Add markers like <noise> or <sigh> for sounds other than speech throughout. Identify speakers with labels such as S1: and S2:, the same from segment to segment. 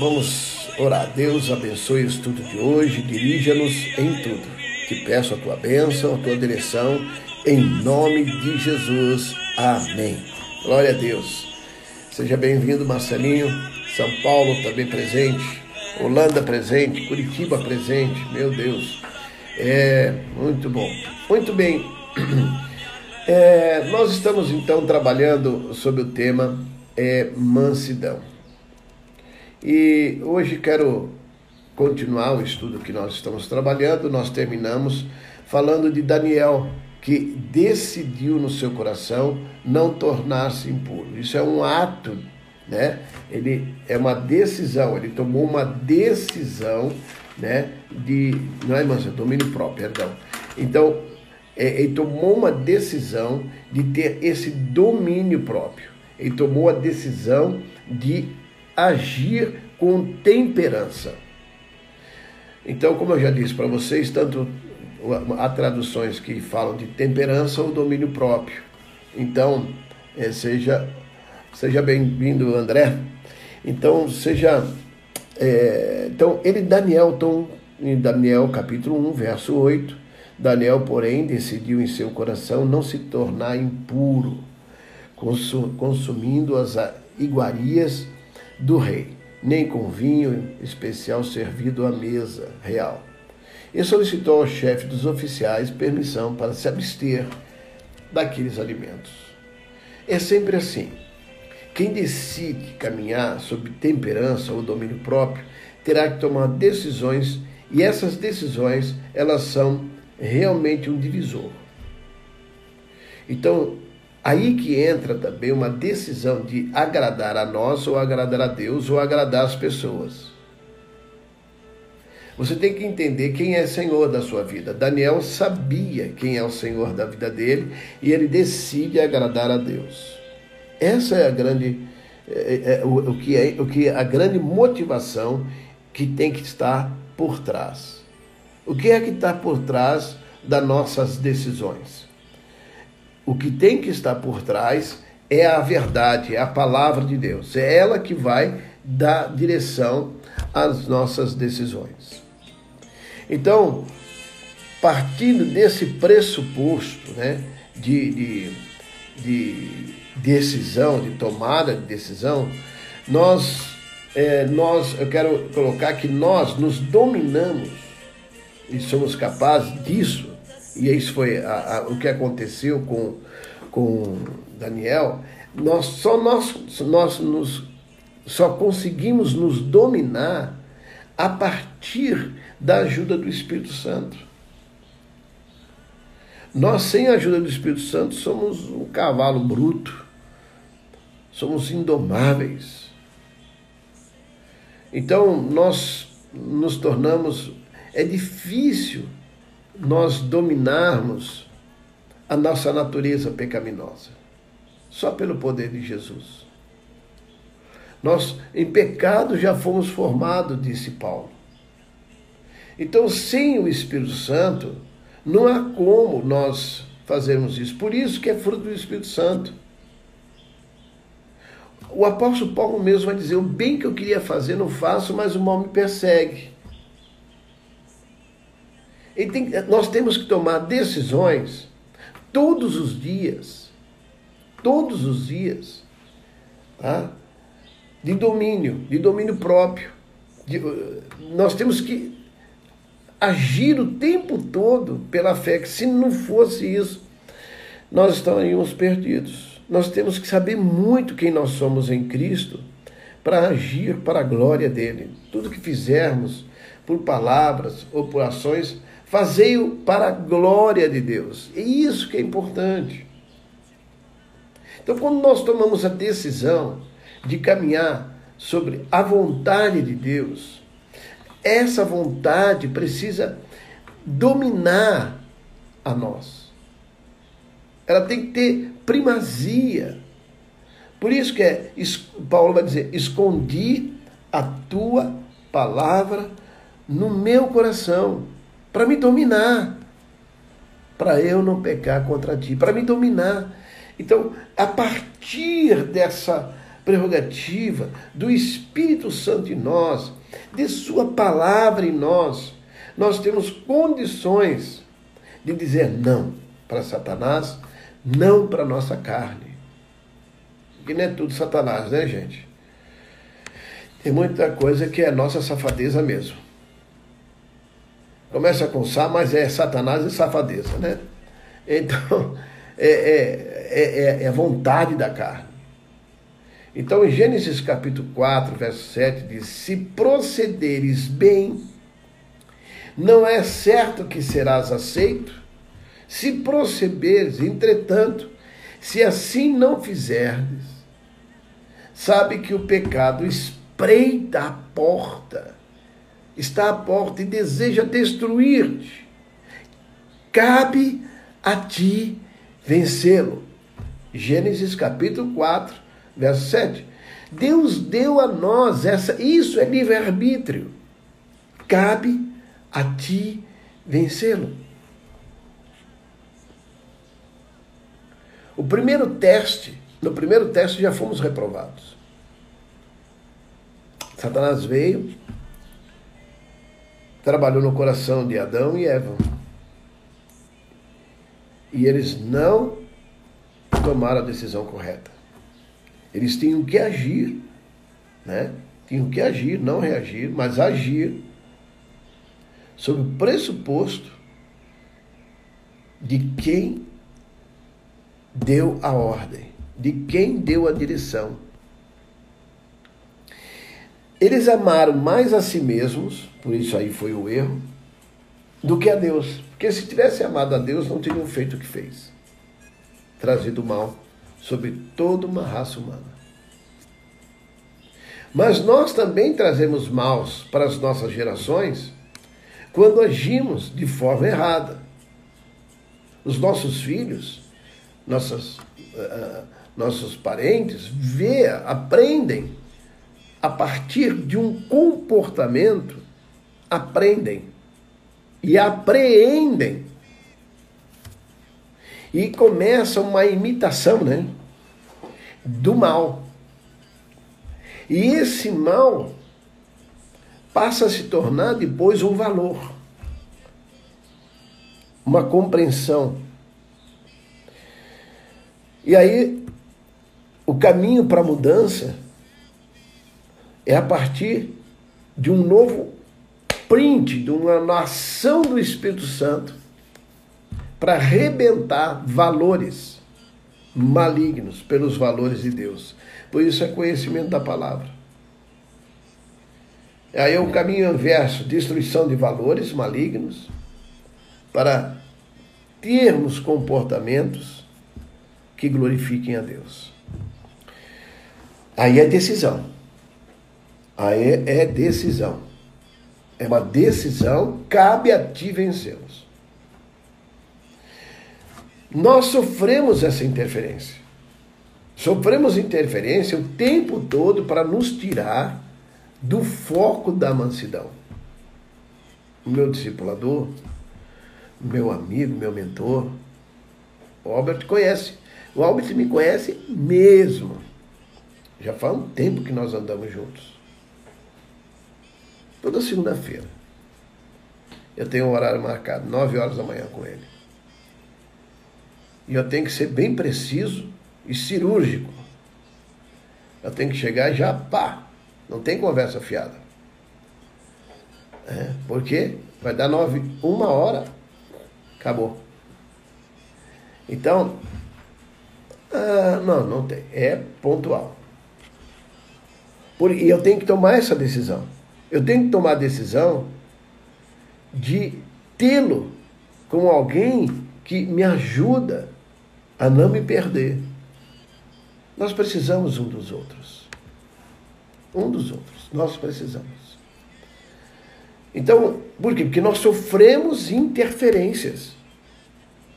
S1: Vamos orar. Deus abençoe o estudo de hoje, dirija-nos em tudo. Te peço a tua bênção, a tua direção, em nome de Jesus. Amém. Glória a Deus. Seja bem-vindo, Marcelinho. São Paulo também presente. Holanda presente. Curitiba presente. Meu Deus. É muito bom. Muito bem. <clears throat> É, nós estamos então trabalhando sobre o tema é, mansidão. E hoje quero continuar o estudo que nós estamos trabalhando. Nós terminamos falando de Daniel, que decidiu no seu coração não tornar-se impuro. Isso é um ato, né? Ele é uma decisão, ele tomou uma decisão, né, de não é mansa, domínio próprio, perdão. Então, é, ele tomou uma decisão de ter esse domínio próprio. Ele tomou a decisão de agir com temperança. Então, como eu já disse para vocês, tanto há traduções que falam de temperança ou domínio próprio. Então, é, seja, seja bem-vindo, André. Então, seja. É, então, ele, Daniel, então, em Daniel capítulo 1, verso 8, Daniel, porém, decidiu em seu coração não se tornar impuro, consumindo as iguarias do rei, nem com vinho especial servido à mesa real. E solicitou ao chefe dos oficiais permissão para se abster daqueles alimentos. É sempre assim. Quem decide caminhar sob temperança ou domínio próprio terá que tomar decisões e essas decisões elas são realmente um divisor. Então, Aí que entra também uma decisão de agradar a nós, ou agradar a Deus, ou agradar as pessoas. Você tem que entender quem é Senhor da sua vida. Daniel sabia quem é o Senhor da vida dele e ele decide agradar a Deus. Essa é a grande, é, é, o, o, que é, o que é a grande motivação que tem que estar por trás. O que é que está por trás das nossas decisões? O que tem que estar por trás é a verdade, é a palavra de Deus. É ela que vai dar direção às nossas decisões. Então, partindo desse pressuposto né, de, de, de decisão, de tomada de decisão, nós, é, nós, eu quero colocar que nós nos dominamos e somos capazes disso e isso foi a, a, o que aconteceu com, com Daniel, nós só, nós, nós nos, só conseguimos nos dominar a partir da ajuda do Espírito Santo. Nós, sem a ajuda do Espírito Santo, somos um cavalo bruto, somos indomáveis. Então, nós nos tornamos. É difícil nós dominarmos a nossa natureza pecaminosa. Só pelo poder de Jesus. Nós, em pecado, já fomos formados, disse Paulo. Então, sem o Espírito Santo, não há como nós fazermos isso. Por isso que é fruto do Espírito Santo. O apóstolo Paulo mesmo vai dizer: o bem que eu queria fazer não faço, mas o mal me persegue. Tem, nós temos que tomar decisões todos os dias, todos os dias, tá? de domínio, de domínio próprio. De, nós temos que agir o tempo todo pela fé, que se não fosse isso, nós estaríamos perdidos. Nós temos que saber muito quem nós somos em Cristo para agir para a glória dele. Tudo que fizermos, por palavras ou por ações, Fazei-o para a glória de Deus. É isso que é importante. Então, quando nós tomamos a decisão de caminhar sobre a vontade de Deus, essa vontade precisa dominar a nós. Ela tem que ter primazia. Por isso que é, Paulo vai dizer: escondi a tua palavra no meu coração para me dominar, para eu não pecar contra ti, para me dominar. Então, a partir dessa prerrogativa do Espírito Santo em nós, de Sua palavra em nós, nós temos condições de dizer não para Satanás, não para nossa carne. Que não é tudo Satanás, né, gente? Tem muita coisa que é nossa safadeza mesmo. Começa com Sá, mas é Satanás e safadeza, né? Então, <laughs> é, é, é, é a vontade da carne. Então, em Gênesis capítulo 4, verso 7, diz: Se procederes bem, não é certo que serás aceito? Se procederes, entretanto, se assim não fizerdes, sabe que o pecado espreita a porta, está à porta e deseja destruir-te. Cabe a ti vencê-lo. Gênesis capítulo 4, verso 7. Deus deu a nós essa, isso é livre-arbítrio. Cabe a ti vencê-lo. O primeiro teste, no primeiro teste já fomos reprovados. Satanás veio, trabalhou no coração de Adão e Eva. E eles não tomaram a decisão correta. Eles tinham que agir, né? Tinham que agir, não reagir, mas agir sob o pressuposto de quem deu a ordem, de quem deu a direção. Eles amaram mais a si mesmos, por isso aí foi o erro, do que a Deus. Porque se tivesse amado a Deus, não teriam feito o que fez trazido mal sobre toda uma raça humana. Mas nós também trazemos maus para as nossas gerações quando agimos de forma errada. Os nossos filhos, nossas, uh, nossos parentes, vê, aprendem a partir de um comportamento, aprendem e apreendem e começa uma imitação, né? Do mal. E esse mal passa a se tornar depois um valor, uma compreensão. E aí, o caminho para a mudança é a partir de um novo print, de uma ação do Espírito Santo para arrebentar valores malignos pelos valores de Deus. Por isso é conhecimento da palavra. Aí é o caminho inverso, destruição de valores malignos para termos comportamentos que glorifiquem a Deus. Aí é decisão. Aí é decisão. É uma decisão, cabe a ti vencê-los. Nós sofremos essa interferência. Sofremos interferência o tempo todo para nos tirar do foco da mansidão. Meu discipulador, meu amigo, meu mentor, o Albert conhece. O Albert me conhece mesmo. Já faz um tempo que nós andamos juntos. Toda segunda-feira. Eu tenho um horário marcado, 9 horas da manhã com ele. E eu tenho que ser bem preciso e cirúrgico. Eu tenho que chegar já pá. Não tem conversa fiada. É, porque vai dar nove, uma hora, acabou. Então, ah, não, não tem. É pontual. Por, e eu tenho que tomar essa decisão. Eu tenho que tomar a decisão de tê-lo como alguém que me ajuda a não me perder. Nós precisamos um dos outros. Um dos outros. Nós precisamos. Então, por quê? Porque nós sofremos interferências.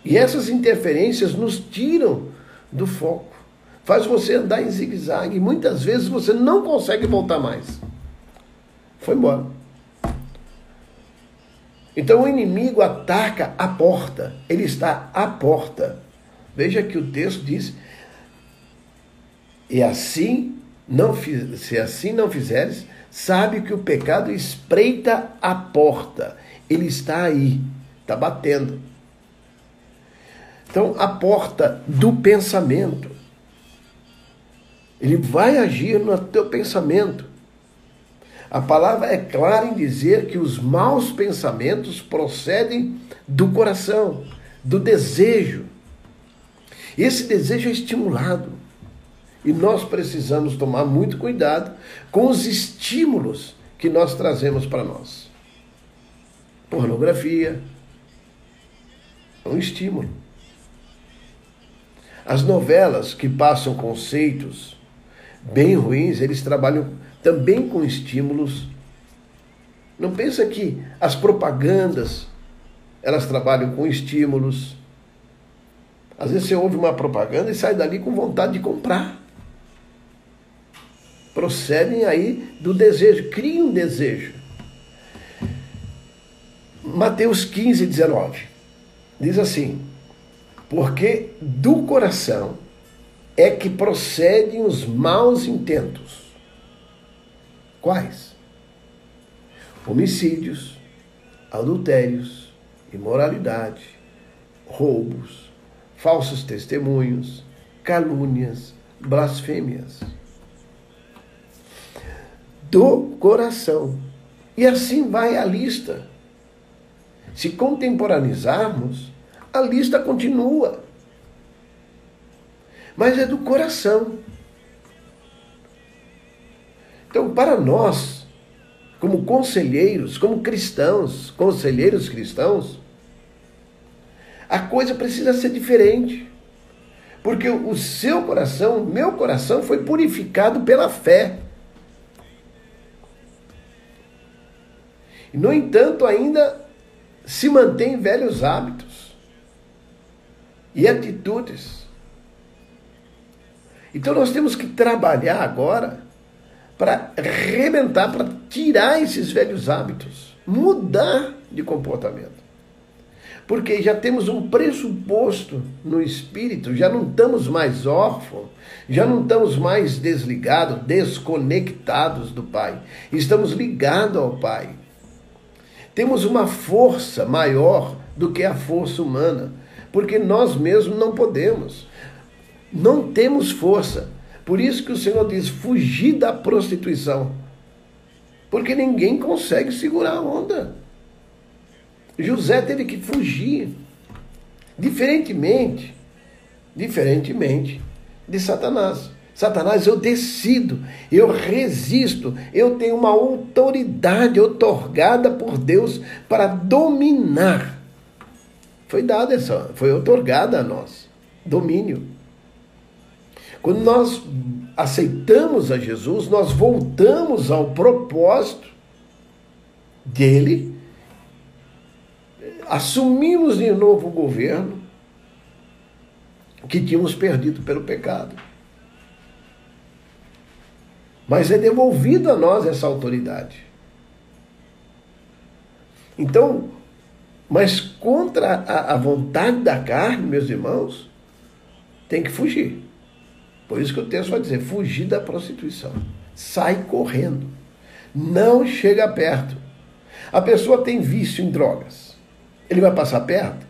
S1: E essas interferências nos tiram do foco. Faz você andar em zigue-zague. Muitas vezes você não consegue voltar mais. Foi embora. Então o inimigo ataca a porta. Ele está à porta. Veja que o texto diz: E assim não se assim não fizeres, sabe que o pecado espreita a porta. Ele está aí, está batendo. Então, a porta do pensamento. Ele vai agir no teu pensamento. A palavra é clara em dizer que os maus pensamentos procedem do coração, do desejo. Esse desejo é estimulado. E nós precisamos tomar muito cuidado com os estímulos que nós trazemos para nós. Pornografia é um estímulo. As novelas que passam conceitos bem ruins, eles trabalham também com estímulos. Não pensa que as propagandas elas trabalham com estímulos. Às vezes você ouve uma propaganda e sai dali com vontade de comprar procedem aí do desejo, criam um desejo. Mateus 15, 19 diz assim: Porque do coração é que procedem os maus intentos. Quais? Homicídios, adultérios, imoralidade, roubos, falsos testemunhos, calúnias, blasfêmias do coração. E assim vai a lista. Se contemporaneizarmos, a lista continua. Mas é do coração. Então, para nós, como conselheiros, como cristãos, conselheiros cristãos, a coisa precisa ser diferente. Porque o seu coração, meu coração, foi purificado pela fé. No entanto, ainda se mantém velhos hábitos e atitudes. Então nós temos que trabalhar agora para arrebentar, para tirar esses velhos hábitos, mudar de comportamento. Porque já temos um pressuposto no espírito, já não estamos mais órfãos, já não estamos mais desligados, desconectados do Pai. Estamos ligados ao Pai. Temos uma força maior do que a força humana, porque nós mesmos não podemos. Não temos força. Por isso que o Senhor diz: fugir da prostituição. Porque ninguém consegue segurar a onda. José teve que fugir. Diferentemente, diferentemente de Satanás. Satanás, eu decido, eu resisto, eu tenho uma autoridade otorgada por Deus para dominar. Foi dada essa, foi otorgada a nós, domínio. Quando nós aceitamos a Jesus, nós voltamos ao propósito dele, assumimos de novo o governo que tínhamos perdido pelo pecado. Mas é devolvido a nós essa autoridade. Então, mas contra a, a vontade da carne, meus irmãos, tem que fugir. Por isso que o texto vai dizer: fugir da prostituição. Sai correndo. Não chega perto. A pessoa tem vício em drogas. Ele vai passar perto?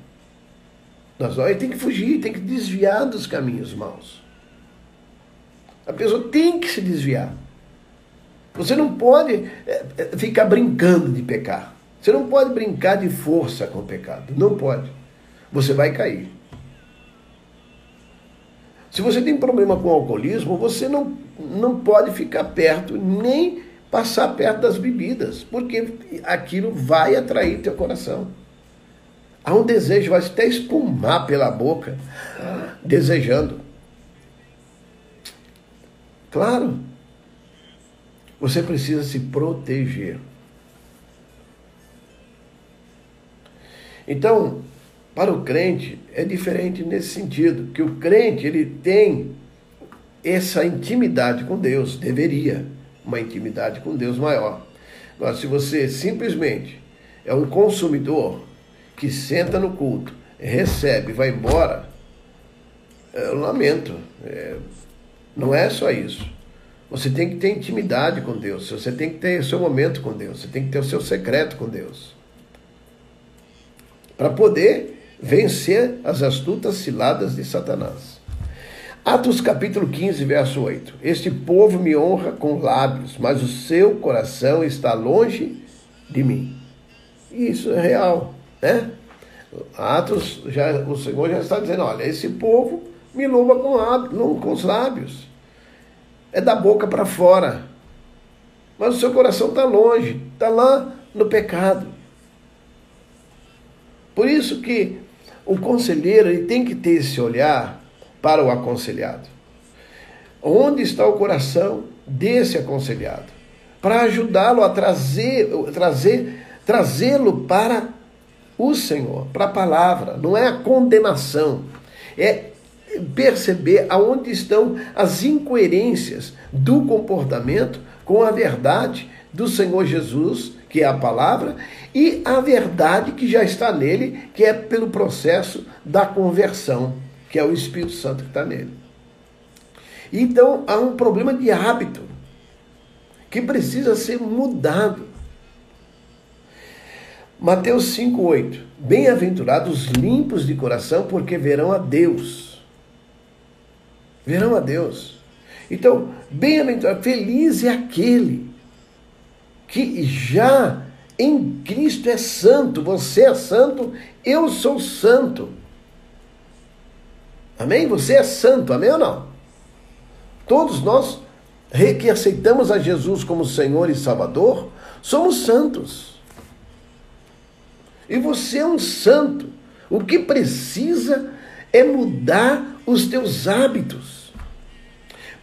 S1: Nós, ele tem que fugir, tem que desviar dos caminhos maus. A pessoa tem que se desviar. Você não pode é, é, ficar brincando de pecar. Você não pode brincar de força com o pecado. Não pode. Você vai cair. Se você tem problema com o alcoolismo, você não, não pode ficar perto, nem passar perto das bebidas, porque aquilo vai atrair teu coração. Há um desejo, vai até espumar pela boca, desejando. Claro, você precisa se proteger. Então, para o crente é diferente nesse sentido, que o crente ele tem essa intimidade com Deus, deveria uma intimidade com Deus maior. Agora, se você simplesmente é um consumidor que senta no culto, recebe, vai embora, eu lamento. É, não é só isso. Você tem que ter intimidade com Deus, você tem que ter o seu momento com Deus, você tem que ter o seu secreto com Deus. Para poder vencer as astutas ciladas de Satanás. Atos capítulo 15, verso 8. Este povo me honra com lábios, mas o seu coração está longe de mim. Isso é real, né? Atos, já, o Senhor já está dizendo: olha, esse povo me louva com, com os lábios, é da boca para fora, mas o seu coração está longe, está lá no pecado. Por isso que o conselheiro ele tem que ter esse olhar para o aconselhado. Onde está o coração desse aconselhado? Para ajudá-lo a trazer, trazer, trazê-lo para o Senhor, para a palavra. Não é a condenação, é perceber aonde estão as incoerências do comportamento com a verdade do Senhor Jesus, que é a palavra, e a verdade que já está nele, que é pelo processo da conversão, que é o Espírito Santo que está nele. Então há um problema de hábito que precisa ser mudado. Mateus 5,8: Bem-aventurados limpos de coração, porque verão a Deus. Verão a Deus. Então, bem-aventurado, feliz é aquele que já em Cristo é santo. Você é santo, eu sou santo. Amém? Você é santo, amém ou não? Todos nós que aceitamos a Jesus como Senhor e Salvador, somos santos. E você é um santo. O que precisa é mudar os teus hábitos.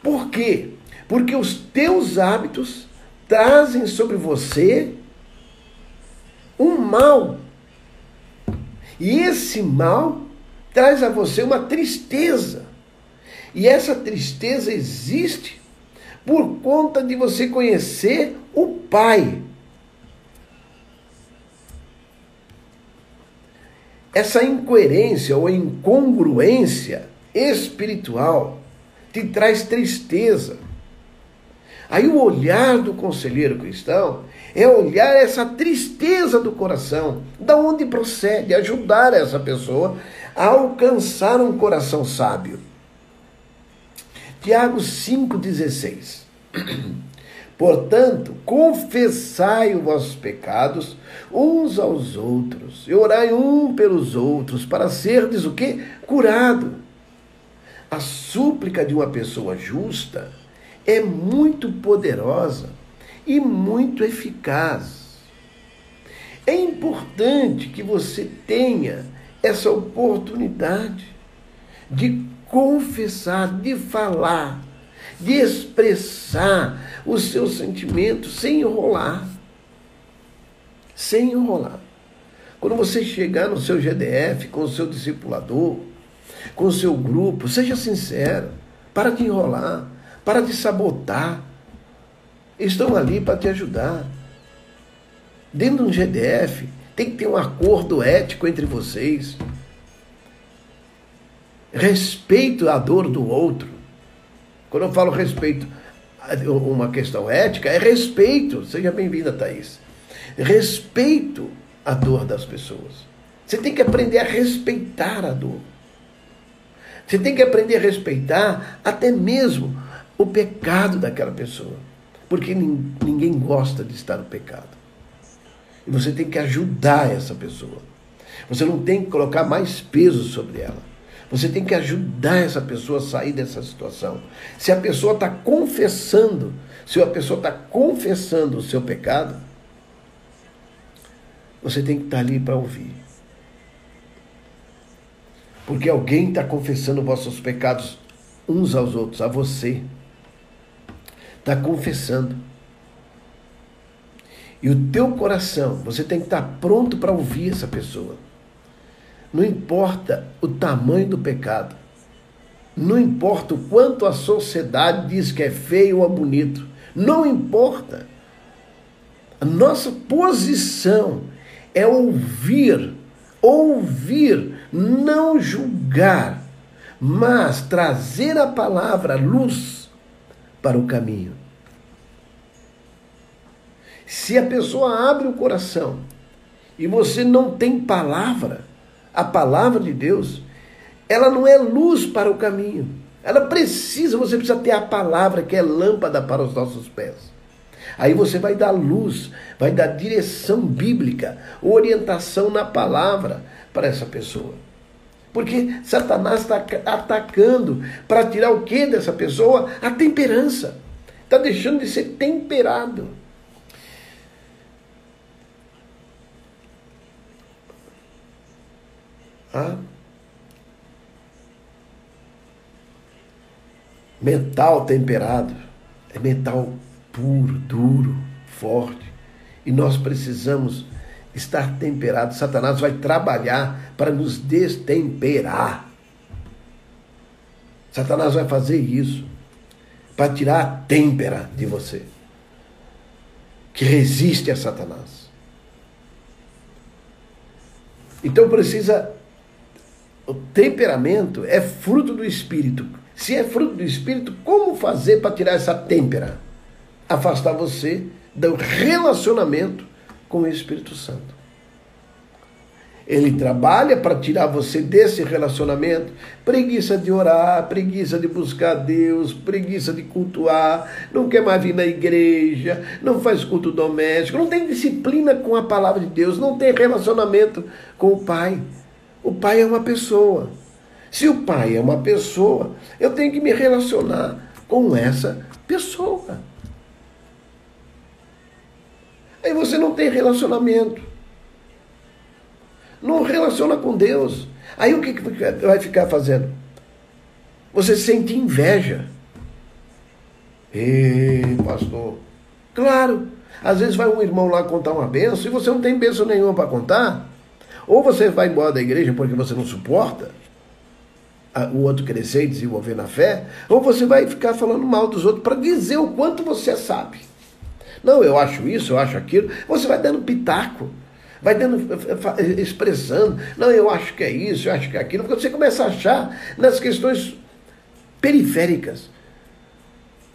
S1: Por quê? Porque os teus hábitos trazem sobre você um mal. E esse mal traz a você uma tristeza. E essa tristeza existe por conta de você conhecer o Pai. Essa incoerência ou incongruência espiritual te traz tristeza. Aí o olhar do conselheiro cristão é olhar essa tristeza do coração, da onde procede, ajudar essa pessoa a alcançar um coração sábio. Tiago 5,16 <clears throat> Portanto, confessai os vossos pecados uns aos outros, e orai um pelos outros, para serdes o que? Curado. A súplica de uma pessoa justa é muito poderosa e muito eficaz. É importante que você tenha essa oportunidade de confessar, de falar, de expressar os seus sentimentos sem enrolar. Sem enrolar. Quando você chegar no seu GDF, com o seu discipulador, com o seu grupo, seja sincero. Para de enrolar. Para de sabotar. Estão ali para te ajudar. Dentro de um GDF, tem que ter um acordo ético entre vocês. Respeito à dor do outro. Quando eu falo respeito, uma questão ética, é respeito. Seja bem-vinda, Thaís. Respeito à dor das pessoas. Você tem que aprender a respeitar a dor. Você tem que aprender a respeitar até mesmo o pecado daquela pessoa. Porque ninguém gosta de estar no pecado. E você tem que ajudar essa pessoa. Você não tem que colocar mais peso sobre ela. Você tem que ajudar essa pessoa a sair dessa situação. Se a pessoa está confessando, se a pessoa está confessando o seu pecado, você tem que estar tá ali para ouvir. Porque alguém está confessando vossos pecados uns aos outros, a você está confessando. E o teu coração, você tem que estar pronto para ouvir essa pessoa. Não importa o tamanho do pecado. Não importa o quanto a sociedade diz que é feio ou bonito. Não importa. A nossa posição é ouvir, ouvir, não julgar, mas trazer a palavra luz para o caminho. Se a pessoa abre o coração e você não tem palavra, a palavra de Deus, ela não é luz para o caminho. Ela precisa, você precisa ter a palavra que é lâmpada para os nossos pés. Aí você vai dar luz, vai dar direção bíblica, orientação na palavra para essa pessoa. Porque Satanás está atacando para tirar o que dessa pessoa? A temperança. Está deixando de ser temperado. Ah? Metal temperado é metal puro, duro, forte. E nós precisamos estar temperados. Satanás vai trabalhar para nos destemperar. Satanás vai fazer isso para tirar a têmpera de você, que resiste a Satanás. Então precisa. O temperamento é fruto do espírito. Se é fruto do espírito, como fazer para tirar essa têmpera? Afastar você do relacionamento com o Espírito Santo. Ele trabalha para tirar você desse relacionamento. Preguiça de orar, preguiça de buscar Deus, preguiça de cultuar, não quer mais vir na igreja, não faz culto doméstico, não tem disciplina com a palavra de Deus, não tem relacionamento com o Pai. O Pai é uma pessoa. Se o Pai é uma pessoa, eu tenho que me relacionar com essa pessoa. Aí você não tem relacionamento. Não relaciona com Deus. Aí o que, que vai ficar fazendo? Você sente inveja. Ei, pastor. Claro. Às vezes vai um irmão lá contar uma benção e você não tem benção nenhuma para contar. Ou você vai embora da igreja porque você não suporta o outro crescer e desenvolver na fé, ou você vai ficar falando mal dos outros para dizer o quanto você sabe. Não, eu acho isso, eu acho aquilo. Você vai dando pitaco, vai dando, expressando. Não, eu acho que é isso, eu acho que é aquilo. Porque você começa a achar nas questões periféricas.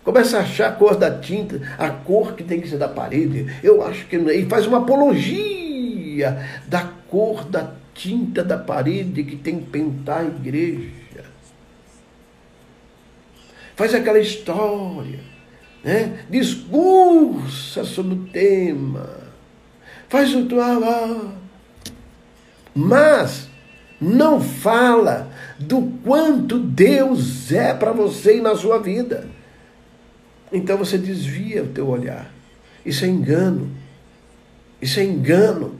S1: Começa a achar a cor da tinta, a cor que tem que ser da parede. Eu acho que. E faz uma apologia da cor da tinta da parede que tem que pintar a igreja. Faz aquela história né? discursa sobre o tema, faz o tua. Mas não fala do quanto Deus é para você e na sua vida. Então você desvia o teu olhar. Isso é engano. Isso é engano.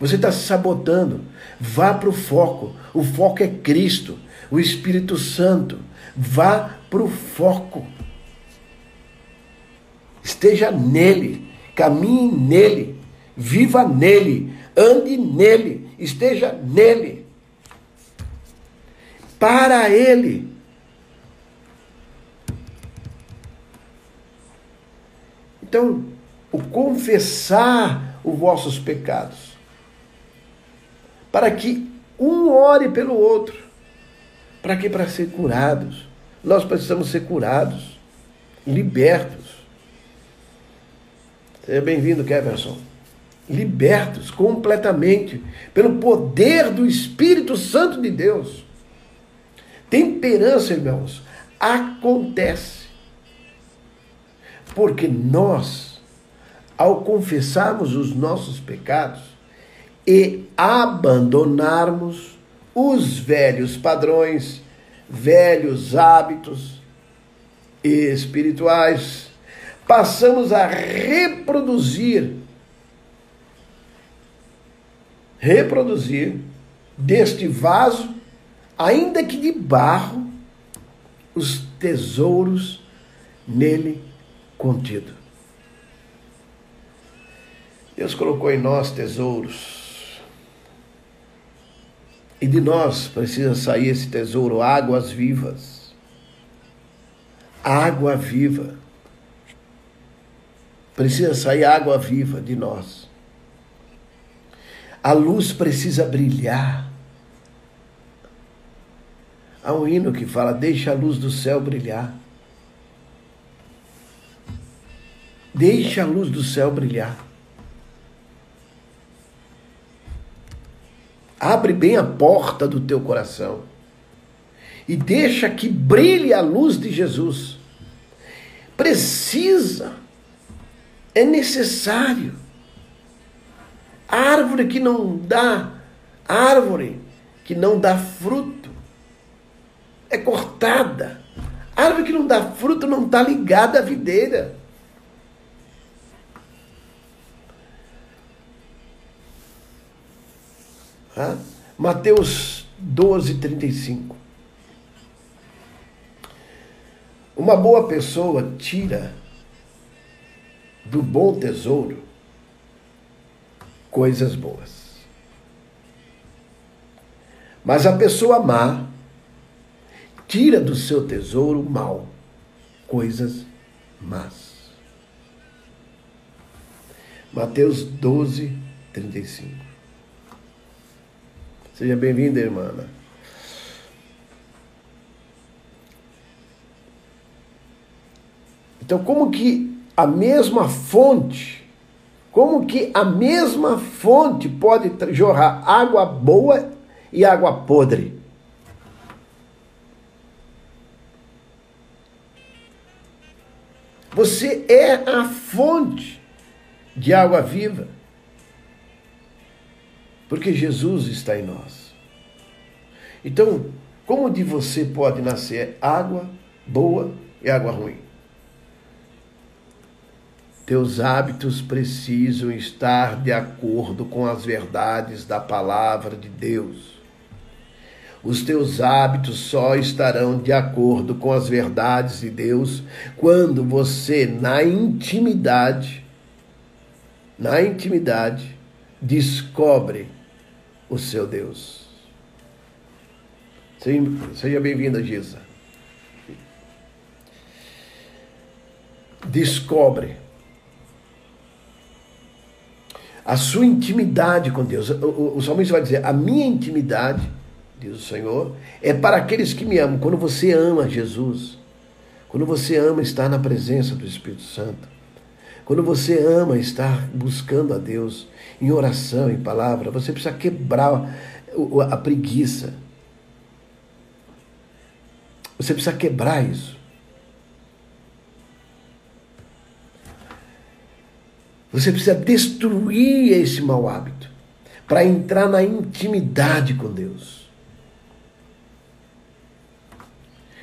S1: Você está se sabotando. Vá para o foco. O foco é Cristo, o Espírito Santo. Vá para o foco. Esteja nele, caminhe nele, viva nele, ande nele, esteja nele. Para ele. Então, o confessar os vossos pecados, para que um ore pelo outro, para que? Para ser curados. Nós precisamos ser curados, libertos. Seja bem-vindo, Keverson. Libertos completamente pelo poder do Espírito Santo de Deus. Temperança, irmãos, acontece. Porque nós, ao confessarmos os nossos pecados e abandonarmos os velhos padrões, velhos hábitos espirituais, passamos a reproduzir reproduzir deste vaso, ainda que de barro, os tesouros nele contido. Deus colocou em nós tesouros e de nós precisa sair esse tesouro, águas vivas. Água viva. Precisa sair água viva de nós. A luz precisa brilhar. Há um hino que fala: Deixa a luz do céu brilhar. Deixa a luz do céu brilhar. Abre bem a porta do teu coração e deixa que brilhe a luz de Jesus. Precisa, é necessário. árvore que não dá, árvore que não dá fruto, é cortada. árvore que não dá fruto não está ligada à videira. Mateus 12, 35. Uma boa pessoa tira do bom tesouro coisas boas. Mas a pessoa má tira do seu tesouro mal coisas más. Mateus 12, 35. Seja bem-vinda, irmã. Então, como que a mesma fonte, como que a mesma fonte pode jorrar água boa e água podre? Você é a fonte de água viva. Porque Jesus está em nós. Então, como de você pode nascer água boa e água ruim? Teus hábitos precisam estar de acordo com as verdades da palavra de Deus. Os teus hábitos só estarão de acordo com as verdades de Deus quando você, na intimidade, na intimidade, descobre o seu Deus. Seja bem-vinda, Giza. Descobre a sua intimidade com Deus. O, o salmista vai dizer: A minha intimidade, diz o Senhor, é para aqueles que me amam. Quando você ama Jesus, quando você ama estar na presença do Espírito Santo, quando você ama estar buscando a Deus em oração, em palavra, você precisa quebrar a preguiça. Você precisa quebrar isso. Você precisa destruir esse mau hábito para entrar na intimidade com Deus.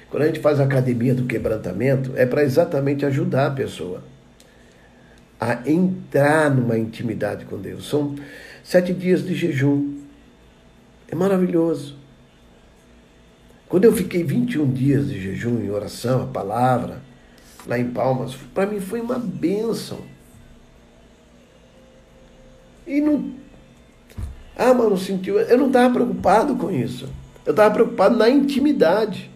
S1: Quando a gente faz a academia do quebrantamento, é para exatamente ajudar a pessoa a entrar numa intimidade com Deus. São sete dias de jejum. É maravilhoso. Quando eu fiquei 21 dias de jejum em oração, a palavra, lá em Palmas, para mim foi uma bênção. E não. Ah, mas não sentiu. Eu não estava preocupado com isso. Eu estava preocupado na intimidade.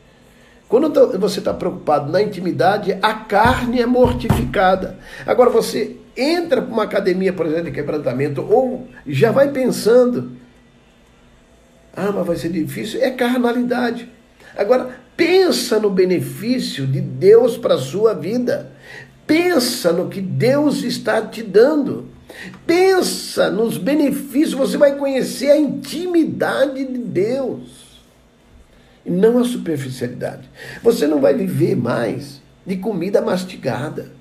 S1: Quando você está preocupado na intimidade, a carne é mortificada. Agora você entra para uma academia, por exemplo, de quebrantamento, ou já vai pensando, ah, mas vai ser difícil, é carnalidade. Agora, pensa no benefício de Deus para a sua vida. Pensa no que Deus está te dando. Pensa nos benefícios, você vai conhecer a intimidade de Deus não a superficialidade. Você não vai viver mais de comida mastigada,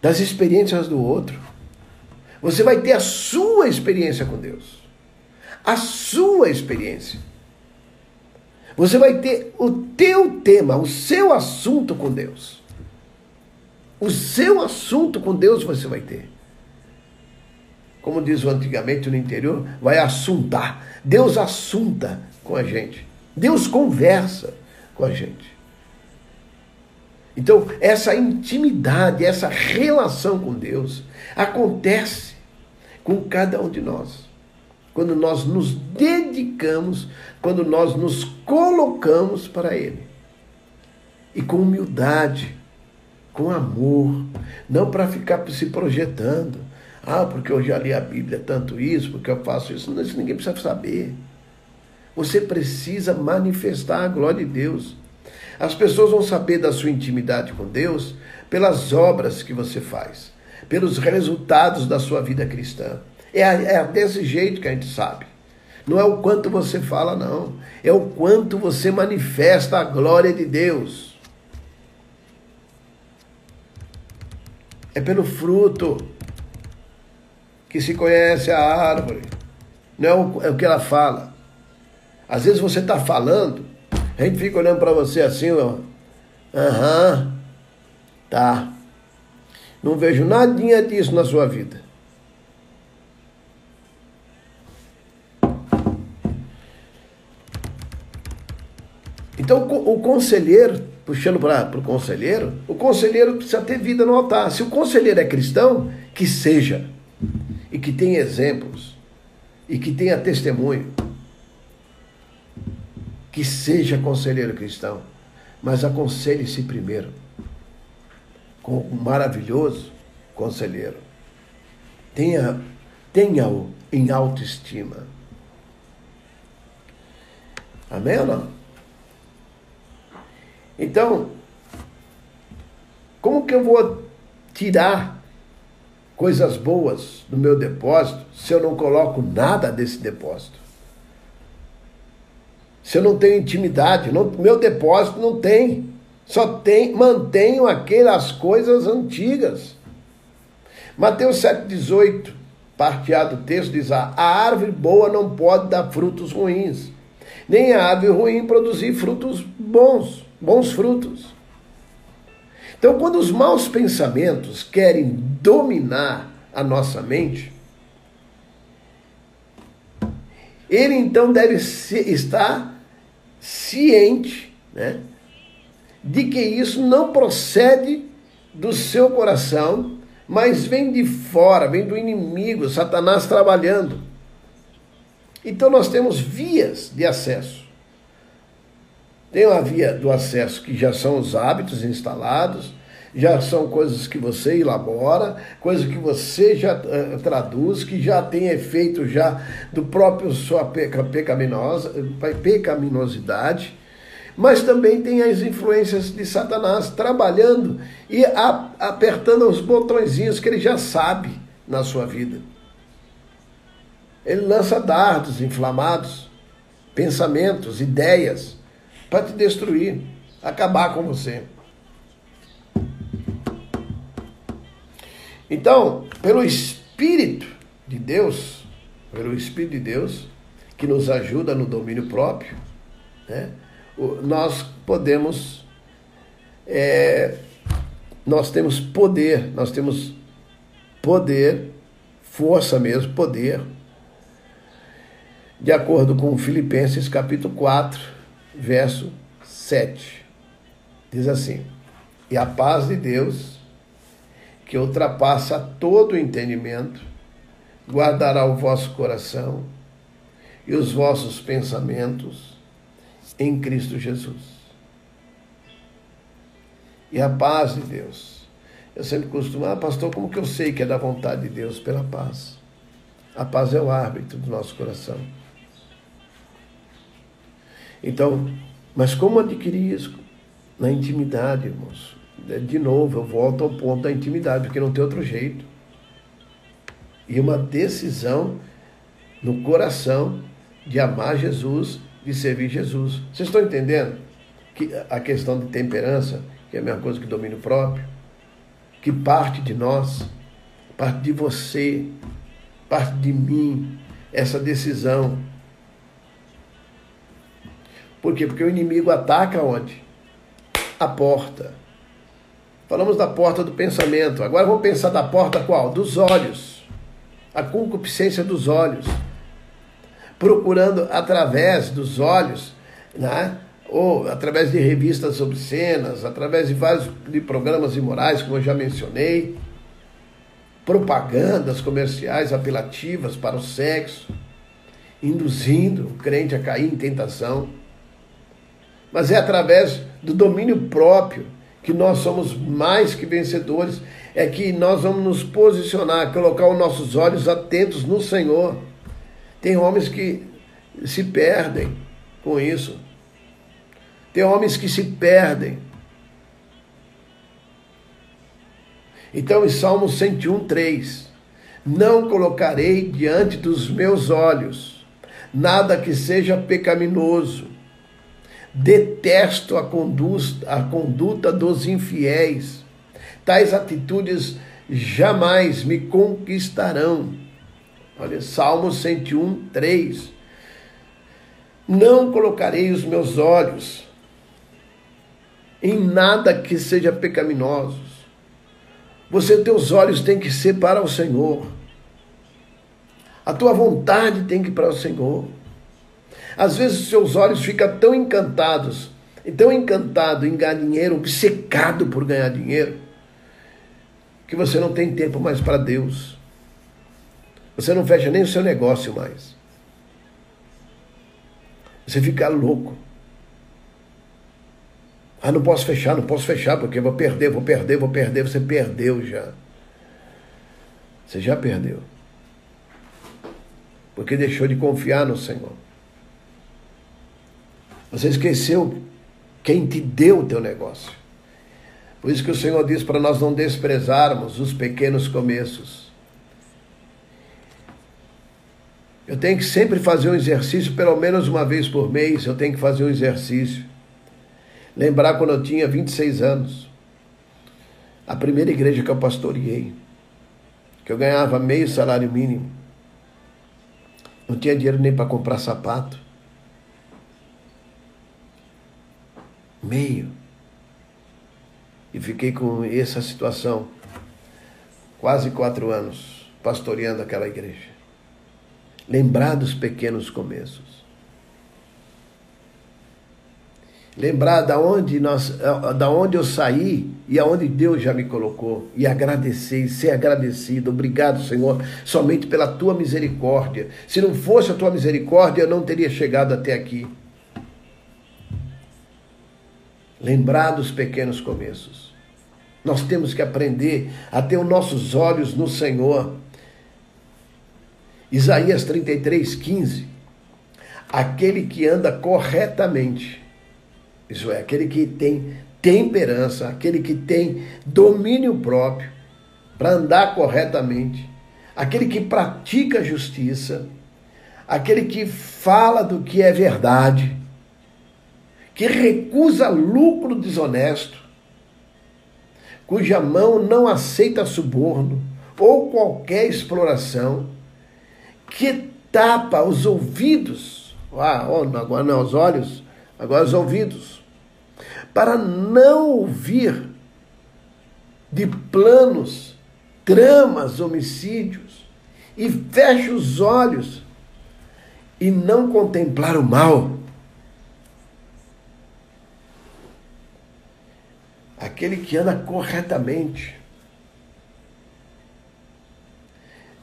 S1: das experiências do outro. Você vai ter a sua experiência com Deus, a sua experiência. Você vai ter o teu tema, o seu assunto com Deus. O seu assunto com Deus você vai ter. Como diz o antigamente no interior, vai assuntar. Deus assunta com a gente. Deus conversa com a gente. Então, essa intimidade, essa relação com Deus acontece com cada um de nós. Quando nós nos dedicamos, quando nós nos colocamos para Ele. E com humildade, com amor, não para ficar se projetando. Ah, porque eu já li a Bíblia tanto isso, porque eu faço isso. Não, isso ninguém precisa saber. Você precisa manifestar a glória de Deus. As pessoas vão saber da sua intimidade com Deus pelas obras que você faz, pelos resultados da sua vida cristã. É, é desse jeito que a gente sabe. Não é o quanto você fala, não. É o quanto você manifesta a glória de Deus. É pelo fruto que se conhece a árvore. Não é o, é que ela fala. Às vezes você está falando, a gente fica olhando para você assim, ó. Aham, tá. Não vejo nadinha disso na sua vida. Então o conselheiro, puxando para o conselheiro, o conselheiro precisa ter vida no altar. Se o conselheiro é cristão, que seja. E que tenha exemplos. E que tenha testemunho que seja conselheiro cristão, mas aconselhe-se primeiro com um maravilhoso conselheiro. Tenha, tenha-o em autoestima. Amém ou não? Então, como que eu vou tirar coisas boas do meu depósito se eu não coloco nada desse depósito? Se eu não tenho intimidade, não, meu depósito não tem. Só tem, mantenho aquelas coisas antigas. Mateus 7,18, parte A do texto, diz: a árvore boa não pode dar frutos ruins, nem a árvore ruim produzir frutos bons, bons frutos. Então, quando os maus pensamentos querem dominar a nossa mente, ele então deve estar ciente né, de que isso não procede do seu coração, mas vem de fora, vem do inimigo, Satanás trabalhando. Então nós temos vias de acesso. Tem a via do acesso que já são os hábitos instalados, já são coisas que você elabora, coisas que você já uh, traduz, que já tem efeito já do próprio sua peca, pecaminosa, pecaminosidade, mas também tem as influências de Satanás trabalhando e a, apertando os botõezinhos que ele já sabe na sua vida. Ele lança dardos inflamados, pensamentos, ideias, para te destruir, acabar com você. Então, pelo Espírito de Deus, pelo Espírito de Deus, que nos ajuda no domínio próprio, né, nós podemos, é, nós temos poder, nós temos poder, força mesmo, poder, de acordo com Filipenses capítulo 4, verso 7. Diz assim: E a paz de Deus, que ultrapassa todo o entendimento, guardará o vosso coração e os vossos pensamentos em Cristo Jesus. E a paz de Deus. Eu sempre costumo, ah, pastor, como que eu sei que é da vontade de Deus? Pela paz. A paz é o árbitro do nosso coração. Então, mas como adquirir isso? Na intimidade, irmãos. É, de novo, eu volto ao ponto da intimidade, porque não tem outro jeito. E uma decisão no coração de amar Jesus, de servir Jesus. Vocês estão entendendo que a questão de temperança, que é a mesma coisa que domínio próprio, que parte de nós, parte de você, parte de mim, essa decisão. Por quê? Porque o inimigo ataca onde? A porta. Falamos da porta do pensamento. Agora vamos pensar da porta qual? Dos olhos. A concupiscência dos olhos. Procurando através dos olhos, né? ou através de revistas obscenas, através de vários de programas imorais, como eu já mencionei, propagandas comerciais apelativas para o sexo, induzindo o crente a cair em tentação. Mas é através do domínio próprio que nós somos mais que vencedores, é que nós vamos nos posicionar, colocar os nossos olhos atentos no Senhor. Tem homens que se perdem com isso. Tem homens que se perdem. Então, em Salmo 101, 3, não colocarei diante dos meus olhos nada que seja pecaminoso. Detesto a conduta, a conduta dos infiéis. Tais atitudes jamais me conquistarão. Olha, Salmo 101, 3. Não colocarei os meus olhos em nada que seja pecaminoso. Você, teus olhos têm que ser para o Senhor. A tua vontade tem que ir para o Senhor. Às vezes seus olhos ficam tão encantados, tão encantado em ganhar dinheiro, obcecado por ganhar dinheiro, que você não tem tempo mais para Deus. Você não fecha nem o seu negócio mais. Você fica louco. Ah, não posso fechar, não posso fechar, porque vou perder, vou perder, vou perder. Você perdeu já. Você já perdeu. Porque deixou de confiar no Senhor. Você esqueceu quem te deu o teu negócio. Por isso que o Senhor diz para nós não desprezarmos os pequenos começos. Eu tenho que sempre fazer um exercício, pelo menos uma vez por mês, eu tenho que fazer um exercício. Lembrar quando eu tinha 26 anos, a primeira igreja que eu pastoreei, que eu ganhava meio salário mínimo, não tinha dinheiro nem para comprar sapato. Meio. E fiquei com essa situação quase quatro anos pastoreando aquela igreja. Lembrar dos pequenos começos. Lembrar da onde, nós, da onde eu saí e aonde Deus já me colocou. E agradecer, ser agradecido. Obrigado, Senhor, somente pela tua misericórdia. Se não fosse a tua misericórdia, eu não teria chegado até aqui. Lembrar dos pequenos começos. Nós temos que aprender a ter os nossos olhos no Senhor. Isaías 33, 15. Aquele que anda corretamente isso é, aquele que tem temperança, aquele que tem domínio próprio para andar corretamente, aquele que pratica justiça, aquele que fala do que é verdade, que recusa lucro desonesto, cuja mão não aceita suborno ou qualquer exploração, que tapa os ouvidos, ah, agora não os olhos, agora os ouvidos, para não ouvir de planos, tramas, homicídios, e fecha os olhos e não contemplar o mal. Aquele que anda corretamente.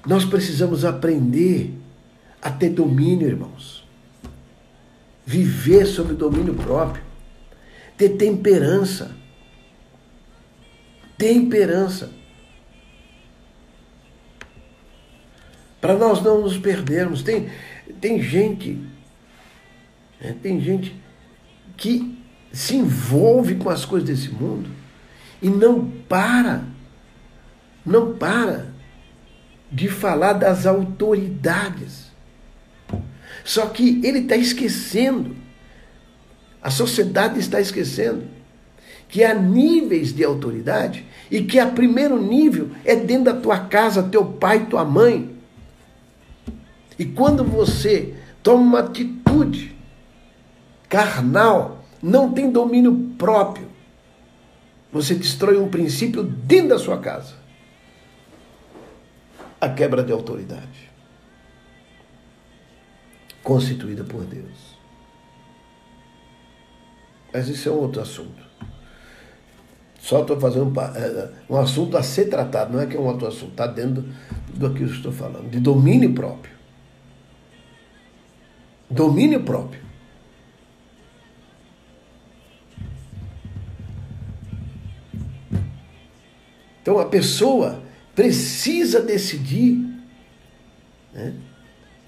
S1: Nós precisamos aprender a ter domínio, irmãos. Viver sob domínio próprio ter temperança. Temperança. Para nós não nos perdermos. Tem, tem gente, né, tem gente que se envolve com as coisas desse mundo e não para, não para de falar das autoridades. Só que ele está esquecendo a sociedade está esquecendo que há níveis de autoridade e que a primeiro nível é dentro da tua casa, teu pai, tua mãe. E quando você toma uma atitude carnal, não tem domínio próprio, você destrói um princípio dentro da sua casa. A quebra de autoridade constituída por Deus. Mas isso é um outro assunto. Só estou fazendo um, é, é, um assunto a ser tratado, não é que é um outro assunto, está dentro do que eu estou falando, de domínio próprio. Domínio próprio. Então a pessoa precisa decidir né,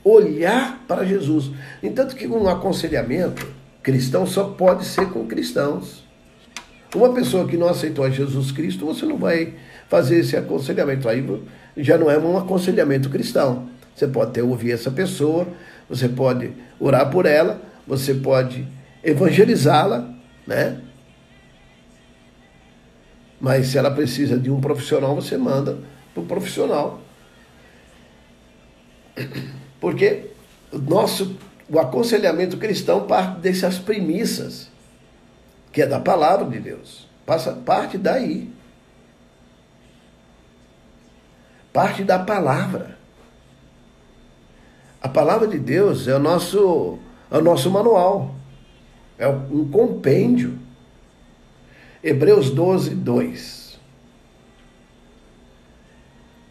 S1: olhar para Jesus. Entanto que um aconselhamento cristão só pode ser com cristãos. Uma pessoa que não aceitou a Jesus Cristo, você não vai fazer esse aconselhamento. Aí já não é um aconselhamento cristão. Você pode ter ouvir essa pessoa, você pode orar por ela, você pode evangelizá-la, né? Mas se ela precisa de um profissional, você manda para o profissional. Porque o nosso o aconselhamento cristão parte dessas premissas, que é da palavra de Deus. Passa parte daí. Parte da palavra. A palavra de Deus é o nosso, é o nosso manual. É um compêndio. Hebreus 12, 2.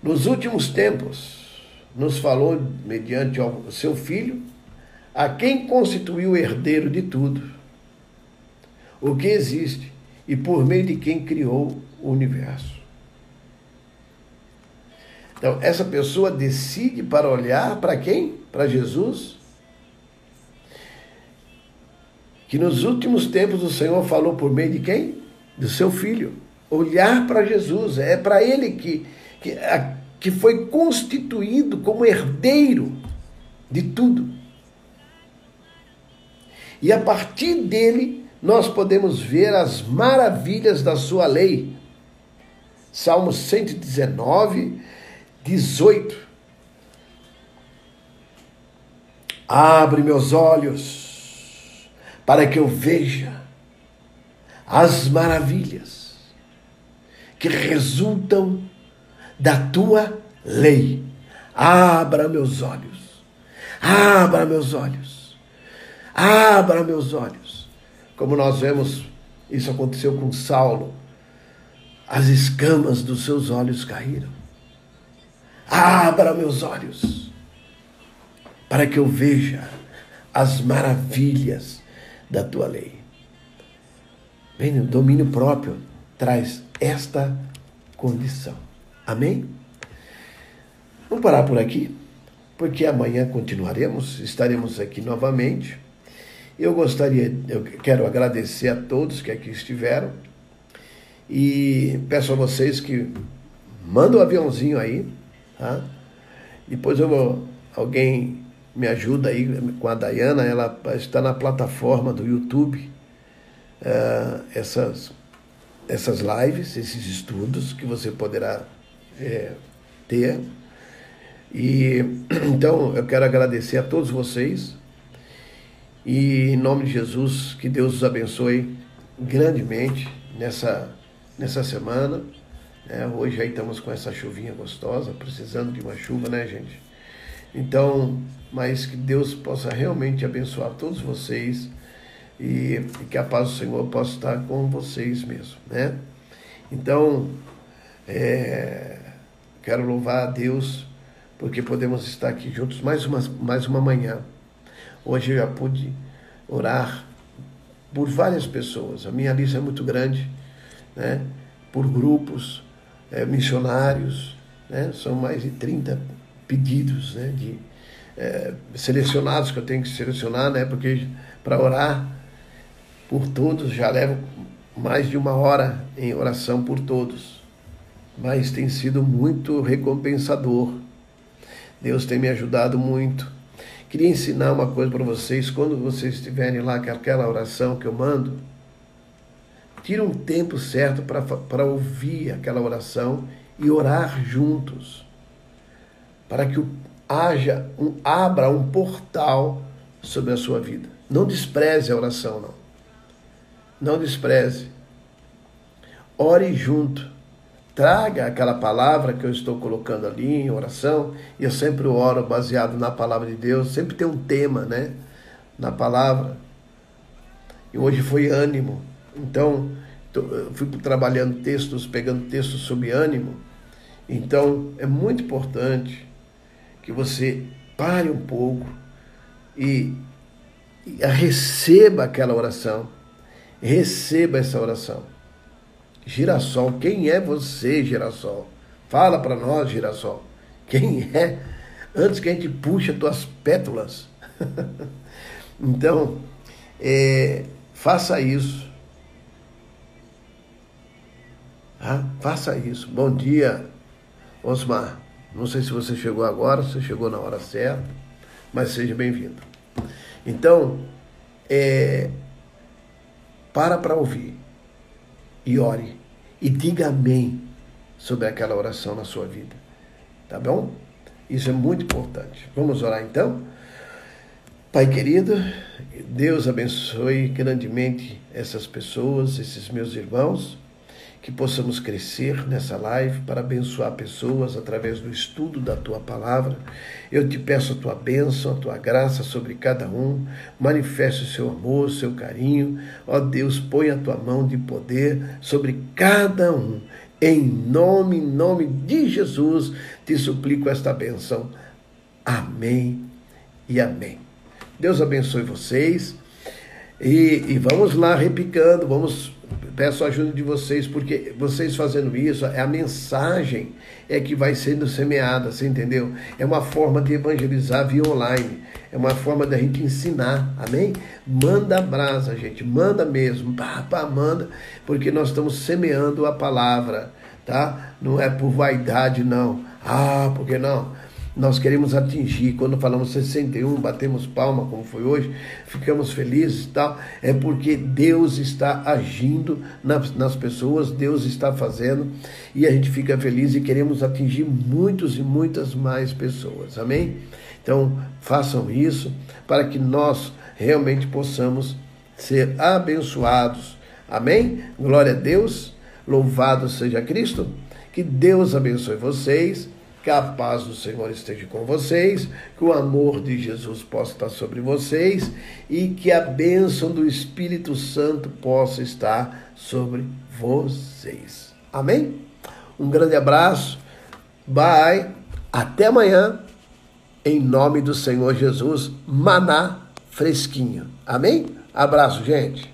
S1: Nos últimos tempos, nos falou mediante o seu Filho, a quem constituiu herdeiro de tudo, o que existe e por meio de quem criou o universo. Então, essa pessoa decide para olhar para quem? Para Jesus, que nos últimos tempos o Senhor falou por meio de quem? Do seu filho. Olhar para Jesus, é para ele que, que, a, que foi constituído como herdeiro de tudo. E a partir dele nós podemos ver as maravilhas da sua lei. Salmo 119, 18. Abre meus olhos para que eu veja as maravilhas que resultam da tua lei. Abra meus olhos, abra meus olhos, abra meus olhos. Como nós vemos, isso aconteceu com Saulo. As escamas dos seus olhos caíram. Abra meus olhos, para que eu veja as maravilhas da tua lei. Bem, o domínio próprio traz esta condição. Amém? Vamos parar por aqui, porque amanhã continuaremos, estaremos aqui novamente. Eu gostaria, eu quero agradecer a todos que aqui estiveram e peço a vocês que mandem o um aviãozinho aí, tá? Depois eu vou, alguém me ajuda aí com a Dayana, ela está na plataforma do YouTube, uh, essas, essas lives, esses estudos que você poderá é, ter. E <clears throat> então eu quero agradecer a todos vocês e em nome de Jesus, que Deus os abençoe grandemente nessa, nessa semana. É, hoje aí estamos com essa chuvinha gostosa, precisando de uma chuva, né, gente? Então, mas que Deus possa realmente abençoar todos vocês e, que a paz do Senhor possa estar com vocês mesmo, né? Então, é, quero louvar a Deus porque podemos estar aqui juntos mais uma, mais uma manhã. Hoje eu já pude orar por várias pessoas. A minha lista é muito grande, né? Por grupos, é, missionários, né? São mais de 30 pedidos, né, de é, selecionados que eu tenho que selecionar, né, porque para orar por todos já levo mais de uma hora em oração por todos, mas tem sido muito recompensador. Deus tem me ajudado muito. Queria ensinar uma coisa para vocês, quando vocês estiverem lá com aquela oração que eu mando, tira um tempo certo para ouvir aquela oração e orar juntos para que haja um, abra um portal sobre a sua vida. Não despreze a oração, não. Não despreze. Ore junto. Traga aquela palavra que eu estou colocando ali em oração. E eu sempre oro baseado na palavra de Deus. Sempre tem um tema, né? Na palavra. E hoje foi ânimo. Então, eu fui trabalhando textos, pegando textos sobre ânimo. Então, é muito importante que você pare um pouco e, e receba aquela oração. Receba essa oração. Girassol, quem é você, Girassol? Fala para nós, Girassol. Quem é antes que a gente puxe as tuas pétalas. <laughs> então, é, faça isso. Ah, faça isso. Bom dia, Osmar. Não sei se você chegou agora, se chegou na hora certa, mas seja bem-vindo. Então, é, para para ouvir e ore e diga amém sobre aquela oração na sua vida. Tá bom? Isso é muito importante. Vamos orar então? Pai querido, Deus abençoe grandemente essas pessoas, esses meus irmãos que possamos crescer nessa live para abençoar pessoas através do estudo da tua palavra. Eu te peço a tua bênção, a tua graça sobre cada um. Manifeste o seu amor, o seu carinho. Ó Deus, põe a tua mão de poder sobre cada um. Em nome, em nome de Jesus, te suplico esta bênção. Amém e amém. Deus abençoe vocês. E, e vamos lá repicando, vamos peço a ajuda de vocês, porque vocês fazendo isso, é a mensagem é que vai sendo semeada, você entendeu? É uma forma de evangelizar via online, é uma forma da gente ensinar, amém? Manda brasa, gente, manda mesmo, pá, pá, manda, porque nós estamos semeando a palavra, tá? Não é por vaidade, não. Ah, porque não? Nós queremos atingir. Quando falamos 61, batemos palma, como foi hoje, ficamos felizes e tal, é porque Deus está agindo nas, nas pessoas, Deus está fazendo e a gente fica feliz e queremos atingir muitos e muitas mais pessoas. Amém? Então, façam isso para que nós realmente possamos ser abençoados. Amém? Glória a Deus. Louvado seja Cristo. Que Deus abençoe vocês que a paz do Senhor esteja com vocês, que o amor de Jesus possa estar sobre vocês e que a bênção do Espírito Santo possa estar sobre vocês. Amém? Um grande abraço. Bye. Até amanhã. Em nome do Senhor Jesus, maná fresquinho. Amém? Abraço, gente.